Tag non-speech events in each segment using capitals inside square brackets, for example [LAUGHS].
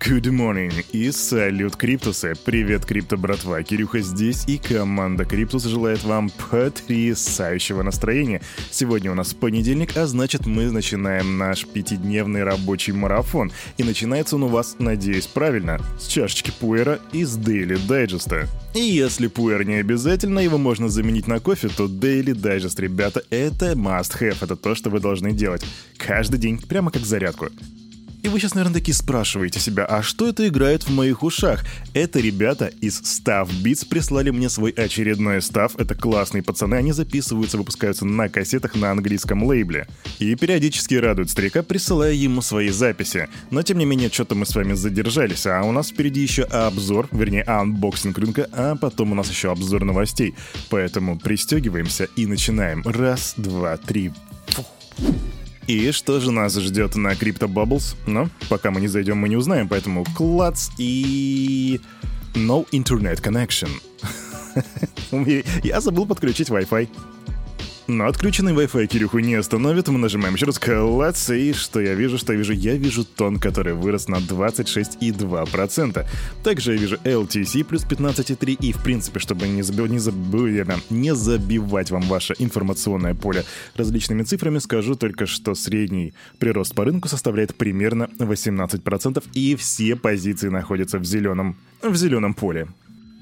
Good morning и салют, Криптусы! Привет, Крипто братва! Кирюха здесь и команда Криптус желает вам потрясающего настроения. Сегодня у нас понедельник, а значит мы начинаем наш пятидневный рабочий марафон. И начинается он у вас, надеюсь, правильно, с чашечки пуэра из Daily Digest. И если пуэр не обязательно, его можно заменить на кофе, то Daily Digest, ребята, это must have, это то, что вы должны делать. Каждый день, прямо как зарядку. И вы сейчас, наверное, такие спрашиваете себя, а что это играет в моих ушах? Это ребята из Staff Beats прислали мне свой очередной stuff. Это классные пацаны, они записываются, выпускаются на кассетах на английском лейбле. И периодически радуют старика, присылая ему свои записи. Но, тем не менее, что-то мы с вами задержались, а у нас впереди еще обзор, вернее, unboxing рынка, а потом у нас еще обзор новостей. Поэтому пристегиваемся и начинаем. Раз, два, три. Фух. И что же нас ждет на Crypto Bubbles? Ну, пока мы не зайдем, мы не узнаем, поэтому клац и... No Internet Connection. [LAUGHS] Я забыл подключить Wi-Fi. Но отключенный Wi-Fi Кирюху не остановит. Мы нажимаем еще раз клац, и что я вижу, что я вижу? Я вижу тон, который вырос на 26,2%. Также я вижу LTC плюс 15,3%, и в принципе, чтобы не, заби... не, заби... не забивать вам ваше информационное поле различными цифрами, скажу только, что средний прирост по рынку составляет примерно 18%, и все позиции находятся в зеленом, в зеленом поле.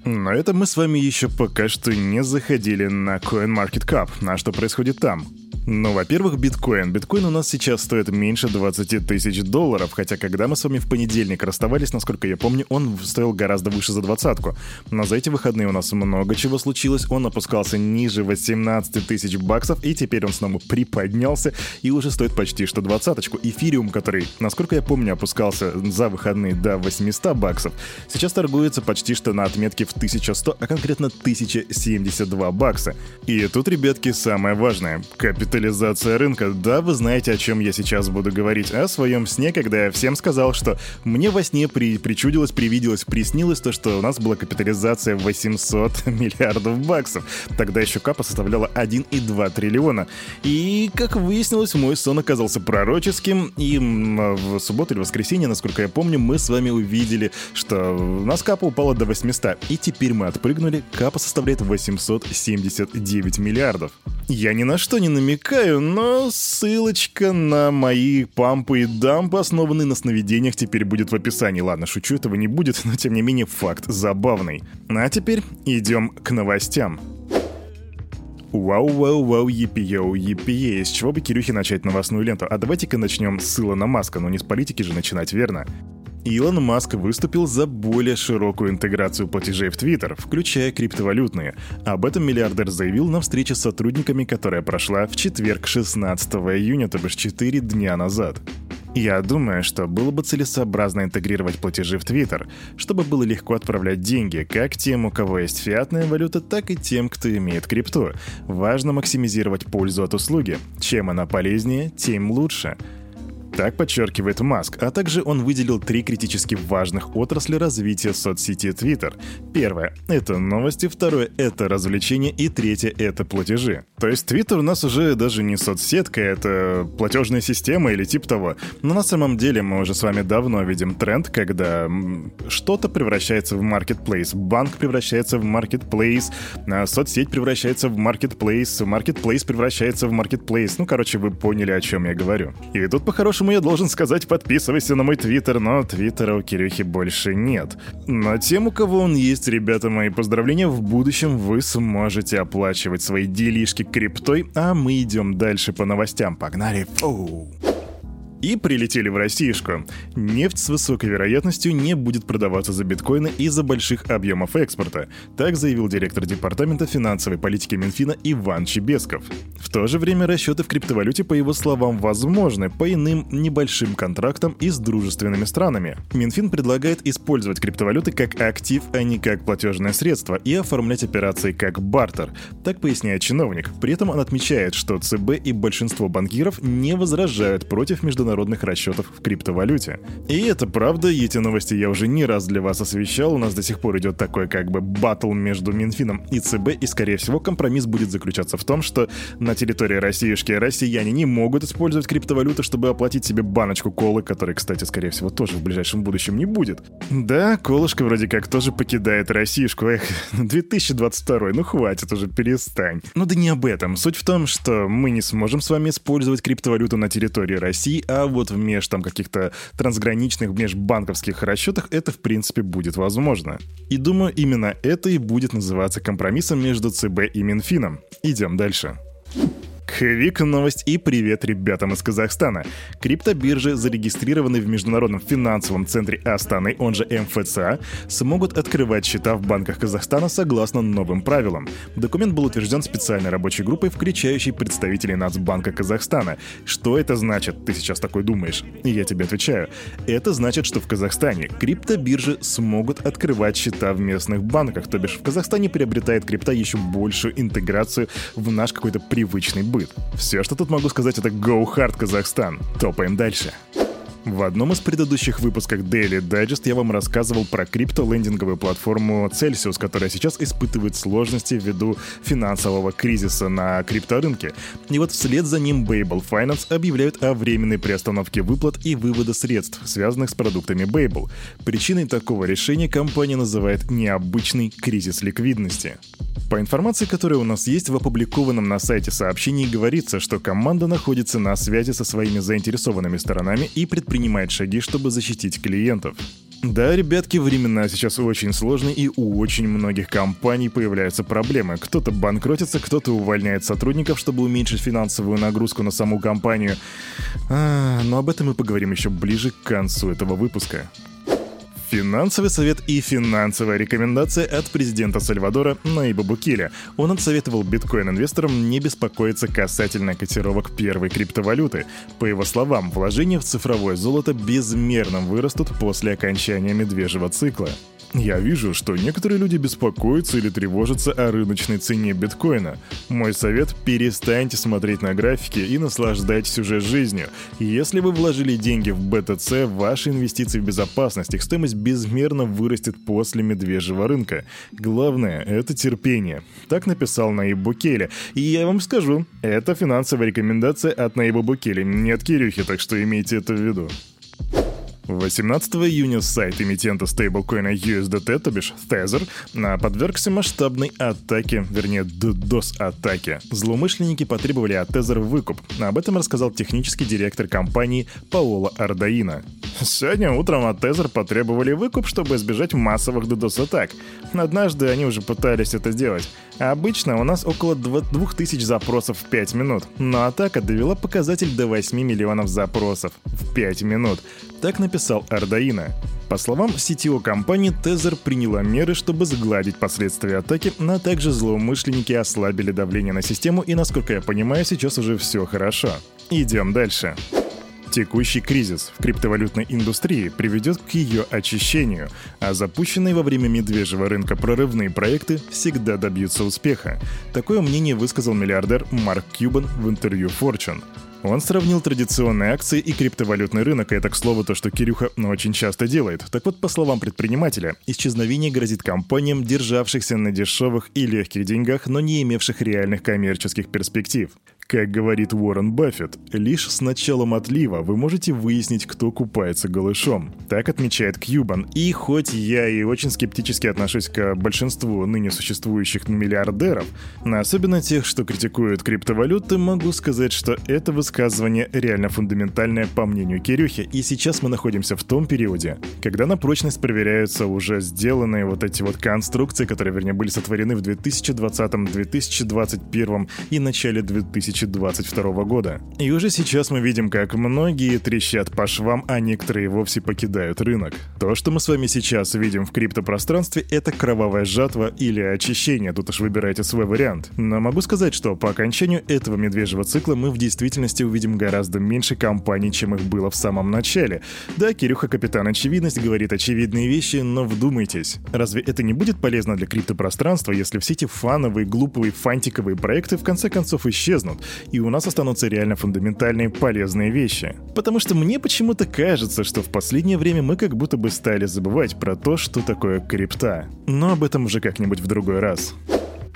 Но это мы с вами еще пока что не заходили на CoinMarketCap, на что происходит там. Ну, во-первых, биткоин. Биткоин у нас сейчас стоит меньше 20 тысяч долларов, хотя когда мы с вами в понедельник расставались, насколько я помню, он стоил гораздо выше за двадцатку. Но за эти выходные у нас много чего случилось. Он опускался ниже 18 тысяч баксов, и теперь он снова приподнялся и уже стоит почти что двадцаточку. Эфириум, который, насколько я помню, опускался за выходные до 800 баксов, сейчас торгуется почти что на отметке в 1100, а конкретно 1072 бакса. И тут, ребятки, самое важное. Капитал капитализация рынка. Да, вы знаете, о чем я сейчас буду говорить. О своем сне, когда я всем сказал, что мне во сне при, причудилось, привиделось, приснилось то, что у нас была капитализация 800 [LAUGHS] миллиардов баксов. Тогда еще капа составляла 1,2 триллиона. И, как выяснилось, мой сон оказался пророческим. И в субботу или воскресенье, насколько я помню, мы с вами увидели, что у нас капа упала до 800. И теперь мы отпрыгнули. Капа составляет 879 миллиардов. Я ни на что не намекаю намекаю, но ссылочка на мои пампы и дампы, основанные на сновидениях, теперь будет в описании. Ладно, шучу, этого не будет, но тем не менее факт забавный. А теперь идем к новостям. Вау-вау-вау, епи-йоу, епи С чего бы Кирюхе начать новостную ленту? А давайте-ка начнем с Илона Маска, но не с политики же начинать, верно? Илон Маск выступил за более широкую интеграцию платежей в Твиттер, включая криптовалютные. Об этом миллиардер заявил на встрече с сотрудниками, которая прошла в четверг 16 июня, то бишь 4 дня назад. Я думаю, что было бы целесообразно интегрировать платежи в Твиттер, чтобы было легко отправлять деньги как тем, у кого есть фиатная валюта, так и тем, кто имеет крипту. Важно максимизировать пользу от услуги. Чем она полезнее, тем лучше. Так подчеркивает Маск, а также он выделил три критически важных отрасли развития соцсети Twitter. Первое — это новости, второе — это развлечения и третье — это платежи. То есть Twitter у нас уже даже не соцсетка, это платежная система или тип того. Но на самом деле мы уже с вами давно видим тренд, когда что-то превращается в marketplace, банк превращается в marketplace, а соцсеть превращается в marketplace, marketplace превращается в marketplace. Ну, короче, вы поняли, о чем я говорю. И тут по-хорошему Поэтому я должен сказать, подписывайся на мой твиттер, но твиттера у Кирюхи больше нет. Но тем, у кого он есть, ребята, мои поздравления, в будущем вы сможете оплачивать свои делишки криптой, а мы идем дальше по новостям. Погнали! Фу! И прилетели в Россиюшку. Нефть с высокой вероятностью не будет продаваться за биткоины из-за больших объемов экспорта, так заявил директор Департамента финансовой политики Минфина Иван Чебесков. В то же время расчеты в криптовалюте, по его словам, возможны по иным небольшим контрактам и с дружественными странами. Минфин предлагает использовать криптовалюты как актив, а не как платежное средство, и оформлять операции как бартер. Так поясняет чиновник. При этом он отмечает, что ЦБ и большинство банкиров не возражают против международных международных расчетов в криптовалюте. И это правда, эти новости я уже не раз для вас освещал, у нас до сих пор идет такой как бы батл между Минфином и ЦБ, и скорее всего компромисс будет заключаться в том, что на территории Россиюшки россияне не могут использовать криптовалюту, чтобы оплатить себе баночку колы, которой, кстати, скорее всего, тоже в ближайшем будущем не будет. Да, колышко вроде как тоже покидает Россиюшку, эх, [LAUGHS] 2022, ну хватит уже, перестань. Ну да не об этом, суть в том, что мы не сможем с вами использовать криптовалюту на территории России, а вот в меж там каких-то трансграничных межбанковских расчетах это в принципе будет возможно. И думаю, именно это и будет называться компромиссом между ЦБ и Минфином. Идем дальше. Квик новость и привет ребятам из Казахстана. Криптобиржи, зарегистрированные в Международном финансовом центре Астаны, он же МФЦА, смогут открывать счета в банках Казахстана согласно новым правилам. Документ был утвержден специальной рабочей группой, включающей представителей Нацбанка Казахстана. Что это значит, ты сейчас такой думаешь? Я тебе отвечаю. Это значит, что в Казахстане криптобиржи смогут открывать счета в местных банках, то бишь в Казахстане приобретает крипта еще большую интеграцию в наш какой-то привычный быт быт. Все, что тут могу сказать, это Go Hard Казахстан. Топаем дальше. В одном из предыдущих выпусков Daily Digest я вам рассказывал про криптолендинговую платформу Celsius, которая сейчас испытывает сложности ввиду финансового кризиса на крипторынке. И вот вслед за ним Babel Finance объявляют о временной приостановке выплат и вывода средств, связанных с продуктами Babel. Причиной такого решения компания называет необычный кризис ликвидности. По информации, которая у нас есть в опубликованном на сайте сообщении, говорится, что команда находится на связи со своими заинтересованными сторонами и предпринимает шаги, чтобы защитить клиентов. Да, ребятки, времена сейчас очень сложные, и у очень многих компаний появляются проблемы. Кто-то банкротится, кто-то увольняет сотрудников, чтобы уменьшить финансовую нагрузку на саму компанию. А, но об этом мы поговорим еще ближе к концу этого выпуска. Финансовый совет и финансовая рекомендация от президента Сальвадора Наиба Букеля. Он отсоветовал биткоин-инвесторам не беспокоиться касательно котировок первой криптовалюты. По его словам, вложения в цифровое золото безмерно вырастут после окончания медвежьего цикла. Я вижу, что некоторые люди беспокоятся или тревожатся о рыночной цене биткоина. Мой совет – перестаньте смотреть на графики и наслаждайтесь уже жизнью. Если вы вложили деньги в BTC, ваши инвестиции в безопасность, их стоимость безмерно вырастет после медвежьего рынка. Главное – это терпение. Так написал Наиб Букеле. И я вам скажу, это финансовая рекомендация от Наиба Букеле, от Кирюхи, так что имейте это в виду. 18 июня сайт эмитента стейблкоина USDT, то бишь Tether, подвергся масштабной атаке, вернее, DDoS-атаке. Злоумышленники потребовали от Tether выкуп. Об этом рассказал технический директор компании Паоло Ардаина. Сегодня утром от Tether потребовали выкуп, чтобы избежать массовых DDoS-атак. Однажды они уже пытались это сделать. Обычно у нас около 2000 запросов в 5 минут, но атака довела показатель до 8 миллионов запросов в 5 минут. Так написал Ардаина. По словам CTO компании, Tether приняла меры, чтобы сгладить последствия атаки, но также злоумышленники ослабили давление на систему и, насколько я понимаю, сейчас уже все хорошо. Идем дальше. Текущий кризис в криптовалютной индустрии приведет к ее очищению, а запущенные во время медвежьего рынка прорывные проекты всегда добьются успеха. Такое мнение высказал миллиардер Марк Кьюбан в интервью Fortune. Он сравнил традиционные акции и криптовалютный рынок, и это, к слову, то, что Кирюха ну, очень часто делает. Так вот, по словам предпринимателя, исчезновение грозит компаниям, державшихся на дешевых и легких деньгах, но не имевших реальных коммерческих перспектив. Как говорит Уоррен Баффет, лишь с началом отлива вы можете выяснить, кто купается голышом. Так отмечает Кьюбан. И хоть я и очень скептически отношусь к большинству ныне существующих миллиардеров, но особенно тех, что критикуют криптовалюты, могу сказать, что это высказывание реально фундаментальное по мнению Кирюхи. И сейчас мы находимся в том периоде, когда на прочность проверяются уже сделанные вот эти вот конструкции, которые, вернее, были сотворены в 2020, 2021 и начале 2000 2022 года. И уже сейчас мы видим, как многие трещат по швам, а некоторые вовсе покидают рынок. То, что мы с вами сейчас видим в криптопространстве, это кровавая жатва или очищение, тут уж выбирайте свой вариант. Но могу сказать, что по окончанию этого медвежьего цикла мы в действительности увидим гораздо меньше компаний, чем их было в самом начале. Да, Кирюха Капитан Очевидность говорит очевидные вещи, но вдумайтесь. Разве это не будет полезно для криптопространства, если все эти фановые, глупые, фантиковые проекты в конце концов исчезнут? И у нас останутся реально фундаментальные полезные вещи. Потому что мне почему-то кажется, что в последнее время мы как будто бы стали забывать про то, что такое крипта. Но об этом уже как-нибудь в другой раз.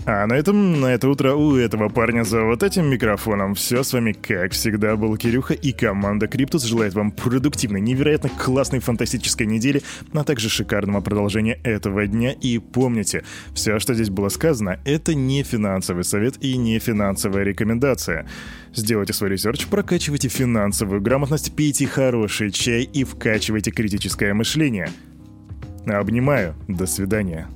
А на этом, на это утро у этого парня за вот этим микрофоном все с вами, как всегда, был Кирюха и команда Криптус желает вам продуктивной, невероятно классной, фантастической недели, а также шикарного продолжения этого дня. И помните, все, что здесь было сказано, это не финансовый совет и не финансовая рекомендация. Сделайте свой research, прокачивайте финансовую грамотность, пейте хороший чай и вкачивайте критическое мышление. Обнимаю. До свидания.